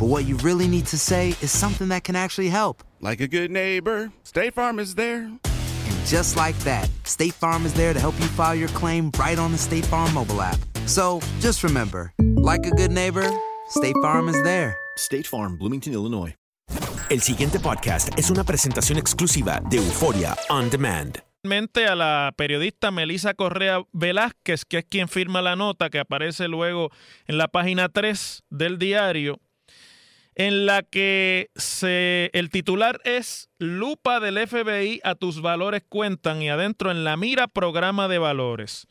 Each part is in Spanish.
but what you really need to say is something that can actually help. Like a good neighbor, State Farm is there. And just like that, State Farm is there to help you file your claim right on the State Farm mobile app. So just remember, like a good neighbor, State Farm is there. State Farm, Bloomington, Illinois. El siguiente podcast es una presentación exclusiva de Euforia On Demand. Finalmente, a la periodista Melisa Correa Velázquez, que es quien firma la nota que aparece luego en la página 3 del diario, en la que se, el titular es Lupa del FBI a tus valores cuentan y adentro en la mira programa de valores.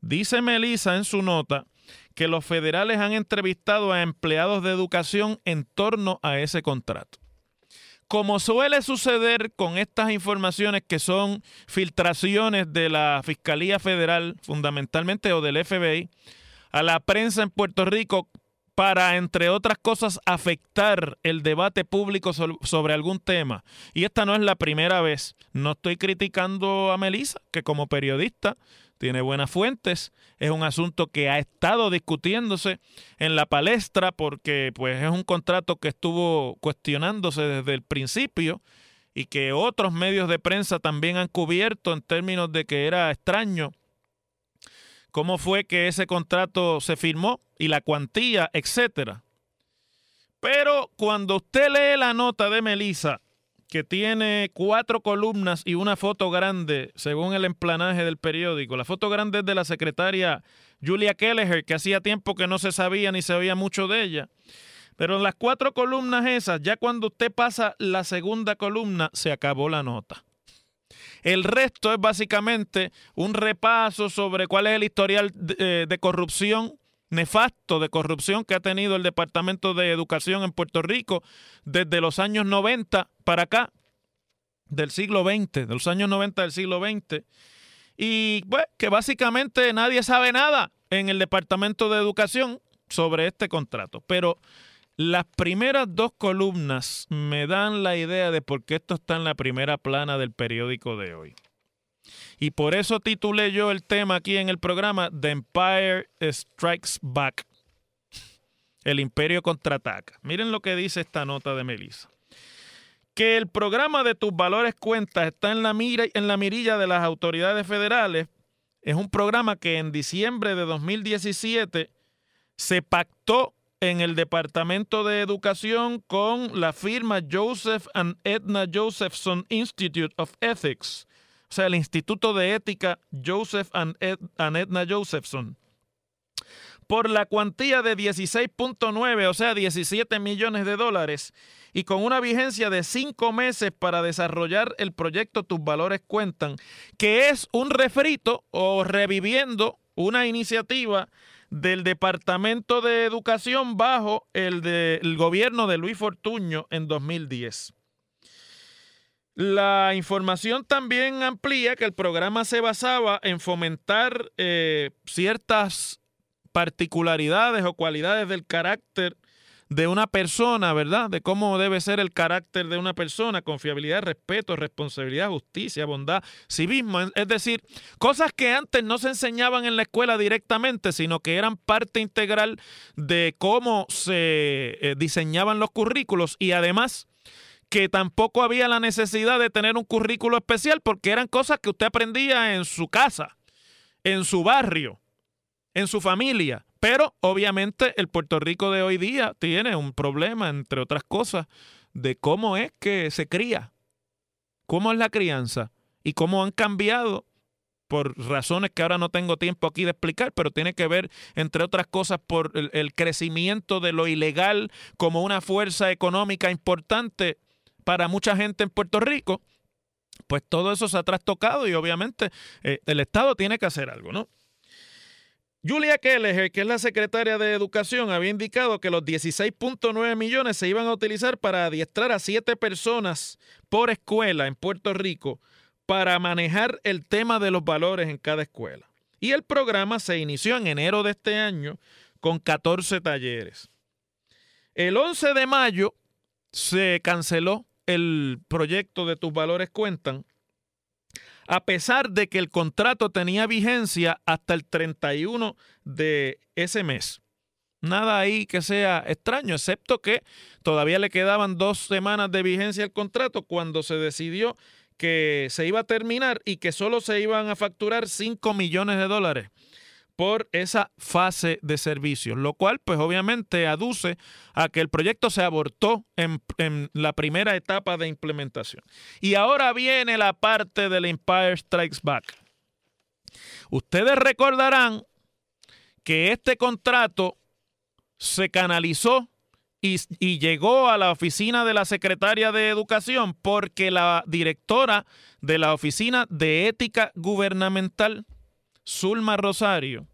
Dice Melisa en su nota que los federales han entrevistado a empleados de educación en torno a ese contrato como suele suceder con estas informaciones que son filtraciones de la Fiscalía Federal, fundamentalmente, o del FBI, a la prensa en Puerto Rico para, entre otras cosas, afectar el debate público so- sobre algún tema. Y esta no es la primera vez. No estoy criticando a Melissa, que como periodista tiene buenas fuentes. Es un asunto que ha estado discutiéndose en la palestra porque pues es un contrato que estuvo cuestionándose desde el principio y que otros medios de prensa también han cubierto en términos de que era extraño cómo fue que ese contrato se firmó y la cuantía, etcétera. Pero cuando usted lee la nota de Melissa, que tiene cuatro columnas y una foto grande, según el emplanaje del periódico, la foto grande es de la secretaria Julia Kelleher, que hacía tiempo que no se sabía ni se oía mucho de ella. Pero en las cuatro columnas esas, ya cuando usted pasa la segunda columna, se acabó la nota. El resto es básicamente un repaso sobre cuál es el historial de, eh, de corrupción nefasto de corrupción que ha tenido el Departamento de Educación en Puerto Rico desde los años 90 para acá, del siglo XX, de los años 90 del siglo XX. Y pues que básicamente nadie sabe nada en el Departamento de Educación sobre este contrato. Pero las primeras dos columnas me dan la idea de por qué esto está en la primera plana del periódico de hoy. Y por eso titulé yo el tema aquí en el programa The Empire Strikes Back. El imperio contraataca. Miren lo que dice esta nota de Melissa. Que el programa de tus valores cuentas está en la, mira, en la mirilla de las autoridades federales. Es un programa que en diciembre de 2017 se pactó en el Departamento de Educación con la firma Joseph and Edna Josephson Institute of Ethics, o sea, el Instituto de Ética Joseph and, and Edna Josephson, por la cuantía de 16.9, o sea, 17 millones de dólares, y con una vigencia de cinco meses para desarrollar el proyecto Tus Valores Cuentan, que es un refrito o reviviendo una iniciativa del Departamento de Educación bajo el, de- el gobierno de Luis Fortuño en 2010. La información también amplía que el programa se basaba en fomentar eh, ciertas particularidades o cualidades del carácter de una persona, ¿verdad? De cómo debe ser el carácter de una persona, confiabilidad, respeto, responsabilidad, justicia, bondad, civismo. Es decir, cosas que antes no se enseñaban en la escuela directamente, sino que eran parte integral de cómo se eh, diseñaban los currículos y además que tampoco había la necesidad de tener un currículo especial porque eran cosas que usted aprendía en su casa, en su barrio, en su familia. Pero obviamente el Puerto Rico de hoy día tiene un problema, entre otras cosas, de cómo es que se cría, cómo es la crianza y cómo han cambiado por razones que ahora no tengo tiempo aquí de explicar, pero tiene que ver, entre otras cosas, por el, crecimiento de lo ilegal como una fuerza económica importante para mucha gente en Puerto Rico. Pues todo eso se ha trastocado y obviamente eh, el Estado tiene que hacer algo, ¿no? Julia Kelleher, que es la secretaria de Educación, había indicado que los 16.9 millones se iban a utilizar para adiestrar a siete personas por escuela en Puerto Rico para manejar el tema de los valores en cada escuela. Y el programa se inició en enero de este año con 14 talleres. El 11 de mayo se canceló el proyecto de tus valores cuentan a pesar de que el contrato tenía vigencia hasta el 31 de ese mes. Nada ahí que sea extraño, excepto que todavía le quedaban dos semanas de vigencia al contrato cuando se decidió que se iba a terminar y que solo se iban a facturar 5 millones de dólares por esa fase de servicio, lo cual pues obviamente aduce a que el proyecto se abortó en, la primera etapa de implementación. Y ahora viene la parte del Empire Strikes Back. Ustedes recordarán que este contrato se canalizó y, llegó a la oficina de la secretaria de Educación porque la directora de la Oficina de Ética Gubernamental, Zulma Rosario,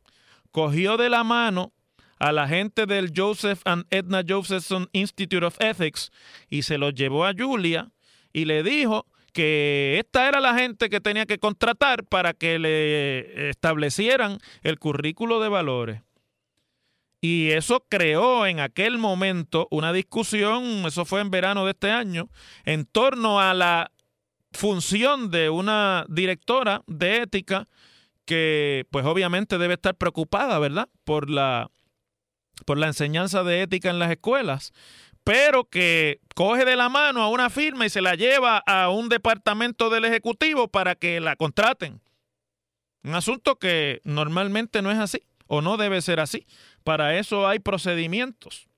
cogió de la mano a la gente del Joseph and Edna Josephson Institute of Ethics y se los llevó a Julia y le dijo que esta era la gente que tenía que contratar para que le establecieran el currículo de valores. Y eso creó en aquel momento una discusión, eso fue en verano de este año, en torno a la función de una directora de ética que pues obviamente debe estar preocupada, ¿verdad? Por la, por la enseñanza de ética en las escuelas, pero que coge de la mano a una firma y se la lleva a un departamento del Ejecutivo para que la contraten. Un asunto que normalmente no es así o no debe ser así. Para eso hay procedimientos.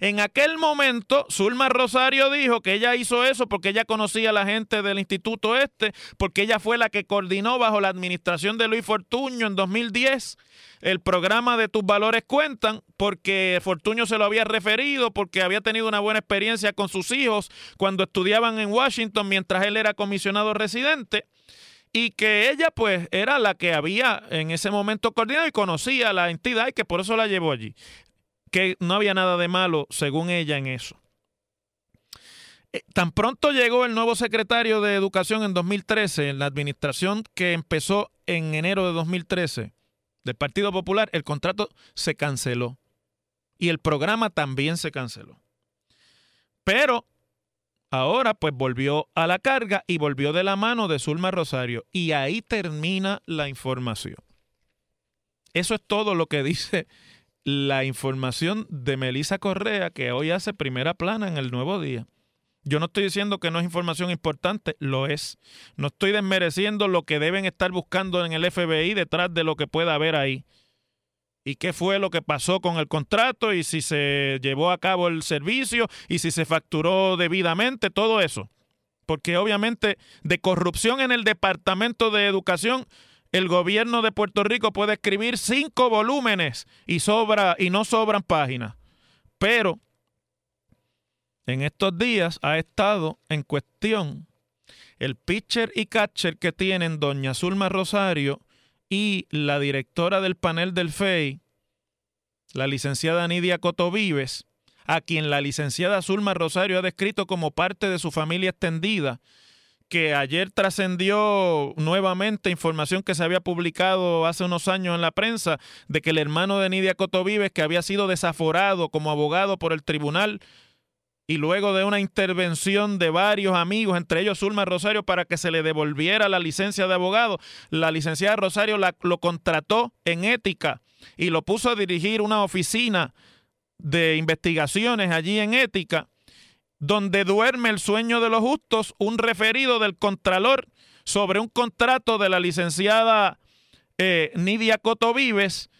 En aquel momento, Zulma Rosario dijo que ella hizo eso porque ella conocía a la gente del instituto este, porque ella fue la que coordinó bajo la administración de Luis Fortuño en 2010 el programa de Tus Valores Cuentan, porque Fortuño se lo había referido, porque había tenido una buena experiencia con sus hijos cuando estudiaban en Washington mientras él era comisionado residente y que ella pues era la que había en ese momento coordinado y conocía la entidad y que por eso la llevó allí que no había nada de malo, según ella, en eso. Eh, tan pronto llegó el nuevo secretario de Educación en 2013, en la administración que empezó en enero de 2013 del Partido Popular, el contrato se canceló y el programa también se canceló. Pero ahora pues volvió a la carga y volvió de la mano de Zulma Rosario y ahí termina la información. Eso es todo lo que dice la información de Melisa Correa, que hoy hace primera plana en el Nuevo Día. Yo no estoy diciendo que no es información importante, lo es. No estoy desmereciendo lo que deben estar buscando en el FBI detrás de lo que pueda haber ahí. Y qué fue lo que pasó con el contrato y si se llevó a cabo el servicio y si se facturó debidamente, todo eso. Porque obviamente de corrupción en el Departamento de Educación el gobierno de Puerto Rico puede escribir cinco volúmenes y, sobra, y no sobran páginas. Pero en estos días ha estado en cuestión el pitcher y catcher que tienen doña Zulma Rosario y la directora del panel del FEI, la licenciada Nidia Cotovives, a quien la licenciada Zulma Rosario ha descrito como parte de su familia extendida que ayer trascendió nuevamente información que se había publicado hace unos años en la prensa de que el hermano de Nidia Cotovives, que había sido desaforado como abogado por el tribunal, y luego de una intervención de varios amigos, entre ellos Zulma Rosario, para que se le devolviera la licencia de abogado, la licenciada Rosario lo contrató en ética y lo puso a dirigir una oficina de investigaciones allí en ética, donde duerme el sueño de los justos, un referido del Contralor sobre un contrato de la licenciada eh, Nidia Coto Vives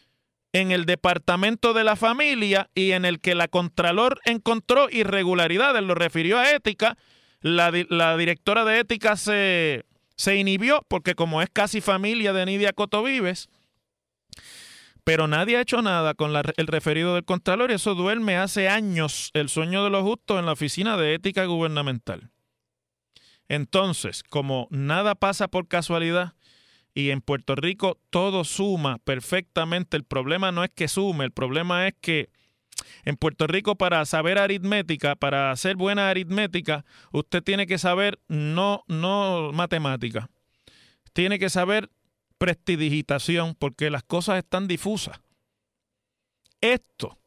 en el Departamento de la Familia y en el que la Contralor encontró irregularidades, lo refirió a ética, la, directora de ética se, se, inhibió porque como es casi familia de Nidia Cotovives, pero nadie ha hecho nada con el referido del Contralor y eso duerme hace años el sueño de los justos en la Oficina de Ética Gubernamental. Entonces, como nada pasa por casualidad, y en Puerto Rico todo suma perfectamente. El problema no es que sume, el problema es que en Puerto Rico para saber aritmética, para hacer buena aritmética, usted tiene que saber no, no matemática, tiene que saber prestidigitación porque las cosas están difusas. Esto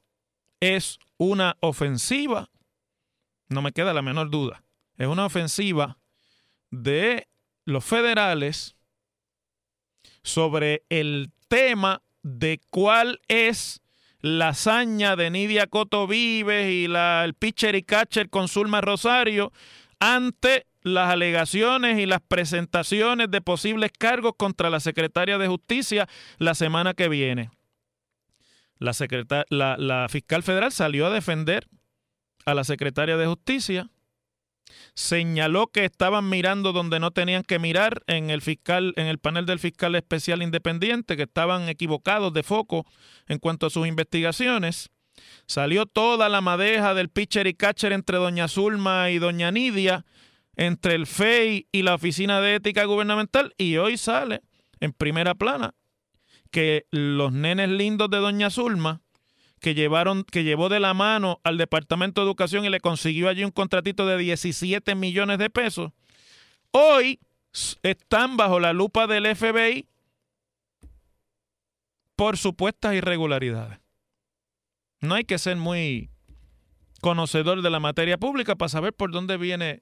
es una ofensiva, no me queda la menor duda, es una ofensiva de los federales sobre el tema de cuál es la hazaña de Nidia Coto Vives y el pitcher y catcher con Zulma Rosario ante las alegaciones y las presentaciones de posibles cargos contra la secretaria de Justicia la semana que viene. La, la, la fiscal federal salió a defender a la secretaria de Justicia señaló que estaban mirando donde no tenían que mirar en el fiscal, en el panel del fiscal especial independiente, que estaban equivocados de foco en cuanto a sus investigaciones. Salió toda la madeja del pitcher y catcher entre doña Zulma y doña Nidia, entre el FEI y la Oficina de Ética Gubernamental, y hoy sale en primera plana que los nenes lindos de doña Zulma que llevaron, que llevó de la mano al Departamento de Educación y le consiguió allí un contratito de 17 millones de pesos, hoy están bajo la lupa del FBI por supuestas irregularidades. No hay que ser muy conocedor de la materia pública para saber por dónde viene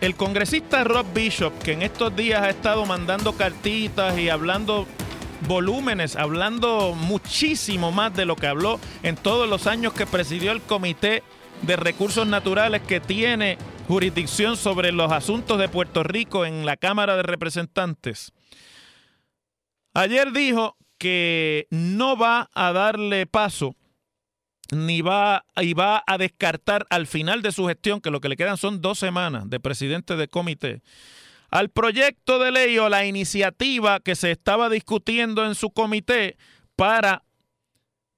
el congresista Rob Bishop, que en estos días ha estado mandando cartitas y hablando volúmenes, hablando muchísimo más de lo que habló en todos los años que presidió el Comité de Recursos Naturales que tiene jurisdicción sobre los asuntos de Puerto Rico en la Cámara de Representantes. Ayer dijo que no va a darle paso ni va y va a descartar al final de su gestión, que lo que le quedan son dos semanas de presidente de comité, al proyecto de ley o la iniciativa que se estaba discutiendo en su comité para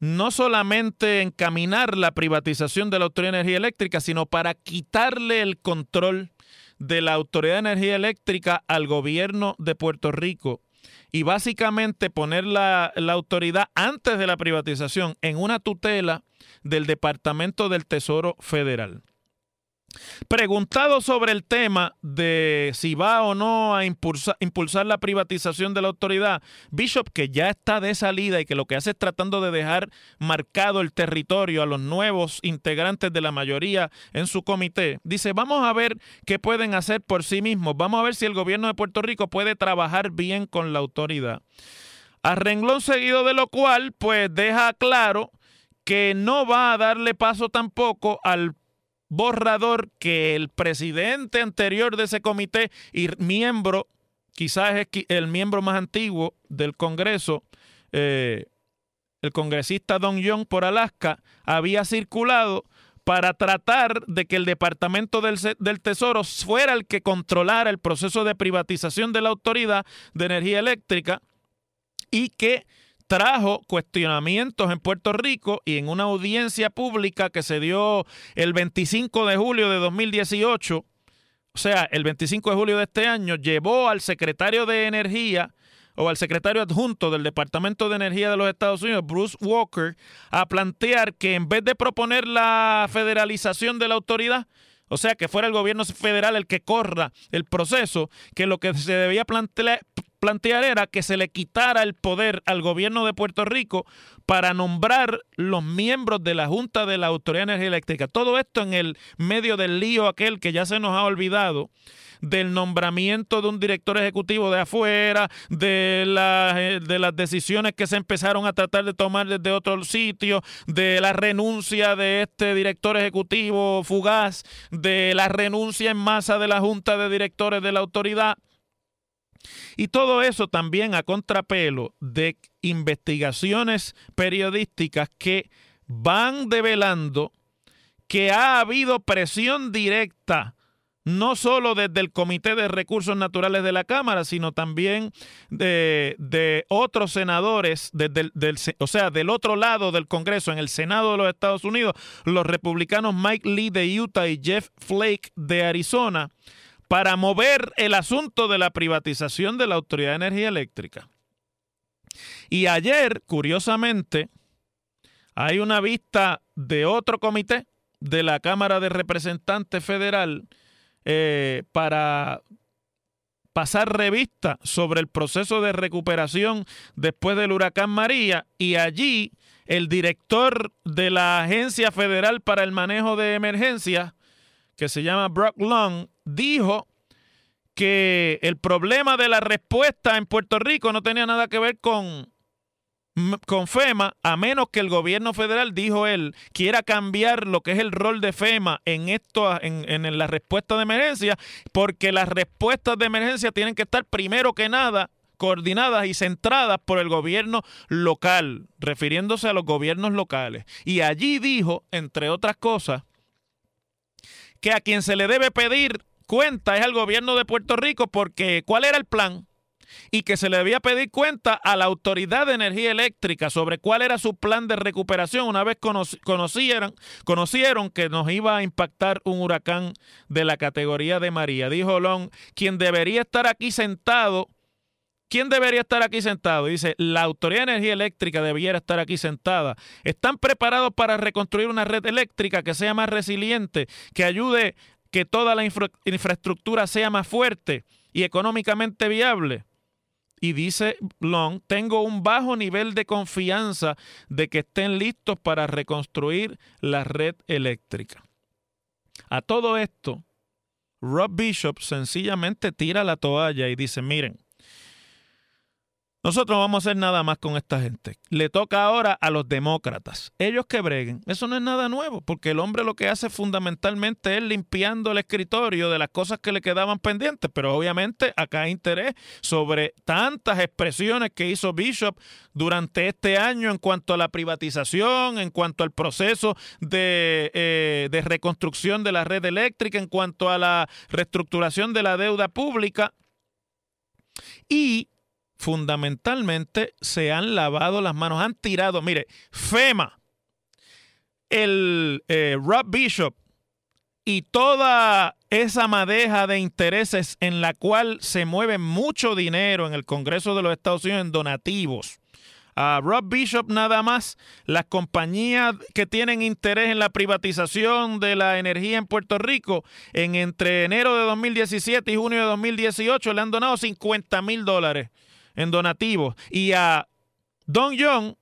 no solamente encaminar la privatización de la Autoridad de Energía Eléctrica, sino para quitarle el control de la Autoridad de Energía Eléctrica al gobierno de Puerto Rico y básicamente poner la, la, autoridad antes de la privatización en una tutela del Departamento del Tesoro Federal. Preguntado sobre el tema de si va o no a impulsar, la privatización de la autoridad, Bishop, que ya está de salida y que lo que hace es tratando de dejar marcado el territorio a los nuevos integrantes de la mayoría en su comité, dice, vamos a ver qué pueden hacer por sí mismos, vamos a ver si el gobierno de Puerto Rico puede trabajar bien con la autoridad. A renglón seguido de lo cual, pues deja claro que no va a darle paso tampoco al borrador que el presidente anterior de ese comité y miembro, quizás es el miembro más antiguo del Congreso, eh, el congresista Don Young por Alaska, había circulado para tratar de que el Departamento del, del, Tesoro fuera el que controlara el proceso de privatización de la Autoridad de Energía Eléctrica y que trajo cuestionamientos en Puerto Rico y en una audiencia pública que se dio el 25 de julio de 2018, o sea, el 25 de julio de este año, llevó al secretario de Energía o al secretario adjunto del Departamento de Energía de los Estados Unidos, Bruce Walker, a plantear que en vez de proponer la federalización de la autoridad, o sea, que fuera el gobierno federal el que corra el proceso, que lo que se debía plantear, plantear era que se le quitara el poder al gobierno de Puerto Rico para nombrar los miembros de la Junta de la Autoridad de Energía Eléctrica. Todo esto en el medio del lío aquel que ya se nos ha olvidado del nombramiento de un director ejecutivo de afuera, de, eh, de las decisiones que se empezaron a tratar de tomar desde otro sitio, de la renuncia de este director ejecutivo fugaz, de la renuncia en masa de la Junta de Directores de la Autoridad. Y todo eso también a contrapelo de investigaciones periodísticas que van develando que ha habido presión directa no solo desde el Comité de Recursos Naturales de la Cámara, sino también de, otros senadores, desde del, o sea, del otro lado del Congreso, en el Senado de los Estados Unidos, los republicanos Mike Lee de Utah y Jeff Flake de Arizona, para mover el asunto de la privatización de la Autoridad de Energía Eléctrica. Y ayer, curiosamente, hay una vista de otro comité de la Cámara de Representantes Federal eh, para pasar revista sobre el proceso de recuperación después del huracán María y allí el director de la Agencia Federal para el Manejo de Emergencias, que se llama Brock Long, dijo que el problema de la respuesta en Puerto Rico no tenía nada que ver con, con FEMA, a menos que el gobierno federal, dijo él, quiera cambiar lo que es el rol de FEMA en esto, en, en la respuesta de emergencia, porque las respuestas de emergencia tienen que estar primero que nada coordinadas y centradas por el gobierno local, refiriéndose a los gobiernos locales. Y allí dijo, entre otras cosas, que a quien se le debe pedir cuenta es al gobierno de Puerto Rico porque ¿cuál era el plan? Y que se le debía pedir cuenta a la Autoridad de Energía Eléctrica sobre cuál era su plan de recuperación una vez conocieron, conocieron que nos iba a impactar un huracán de la categoría de María. Dijo Long, quien debería estar aquí sentado ¿Quién debería estar aquí sentado? Dice, la Autoridad de Energía Eléctrica debiera estar aquí sentada. ¿Están preparados para reconstruir una red eléctrica que sea más resiliente, que ayude que toda la infraestructura sea más fuerte y económicamente viable? Y dice Long, tengo un bajo nivel de confianza de que estén listos para reconstruir la red eléctrica. A todo esto, Rob Bishop sencillamente tira la toalla y dice, miren, nosotros no vamos a hacer nada más con esta gente. Le toca ahora a los demócratas. Ellos que breguen. Eso no es nada nuevo, porque el hombre lo que hace fundamentalmente es limpiando el escritorio de las cosas que le quedaban pendientes. Pero obviamente acá hay interés sobre tantas expresiones que hizo Bishop durante este año en cuanto a la privatización, en cuanto al proceso de, eh, de reconstrucción de la red eléctrica, en cuanto a la reestructuración de la deuda pública. Y fundamentalmente se han lavado las manos, han tirado, mire, FEMA, el eh, Rob Bishop y toda esa madeja de intereses en la cual se mueve mucho dinero en el Congreso de los Estados Unidos en donativos. A Rob Bishop nada más, las compañías que tienen interés en la privatización de la energía en Puerto Rico, en entre enero de 2017 y junio de 2018 le han donado 50 mil dólares en donativos. Y a Don Young,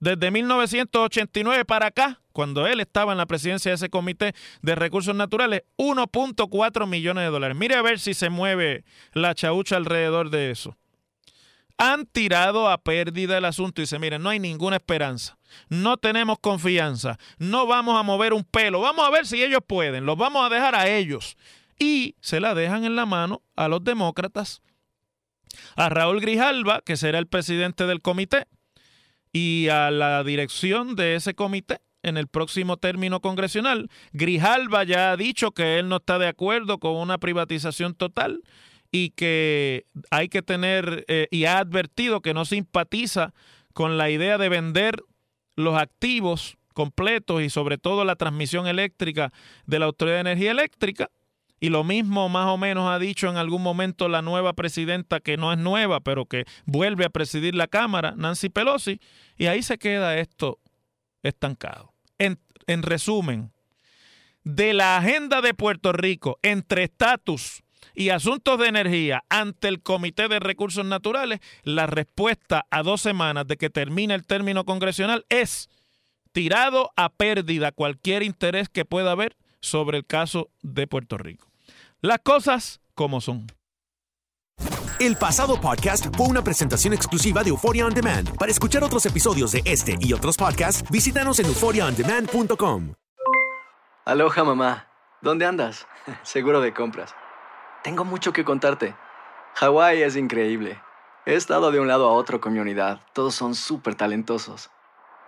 desde 1989 para acá, cuando él estaba en la presidencia de ese comité de recursos naturales, 1.4 millones de dólares. Mire a ver si se mueve la chaucha alrededor de eso. Han tirado a pérdida el asunto y dice, miren, no hay ninguna esperanza, no tenemos confianza, no vamos a mover un pelo, vamos a ver si ellos pueden, los vamos a dejar a ellos. Y se la dejan en la mano a los demócratas a Raúl Grijalva, que será el presidente del comité, y a la dirección de ese comité en el próximo término congresional. Grijalva ya ha dicho que él no está de acuerdo con una privatización total y que hay que tener, eh, y ha advertido que no simpatiza con la idea de vender los activos completos y sobre todo la transmisión eléctrica de la Autoridad de Energía Eléctrica. Y lo mismo más o menos ha dicho en algún momento la nueva presidenta, que no es nueva, pero que vuelve a presidir la Cámara, Nancy Pelosi, y ahí se queda esto estancado. En, en resumen, de la agenda de Puerto Rico entre estatus y asuntos de energía ante el Comité de Recursos Naturales, la respuesta a dos semanas de que termine el término congresional es tirado a pérdida cualquier interés que pueda haber sobre el caso de Puerto Rico. Las cosas como son. El pasado podcast fue una presentación exclusiva de Euphoria On Demand. Para escuchar otros episodios de este y otros podcasts, visítanos en euphoriaondemand.com. Aloha mamá, ¿dónde andas? Seguro de compras. Tengo mucho que contarte. Hawái es increíble. He estado de un lado a otro con mi unidad. Todos son súper talentosos.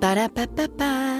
Ba-da-ba-ba-ba.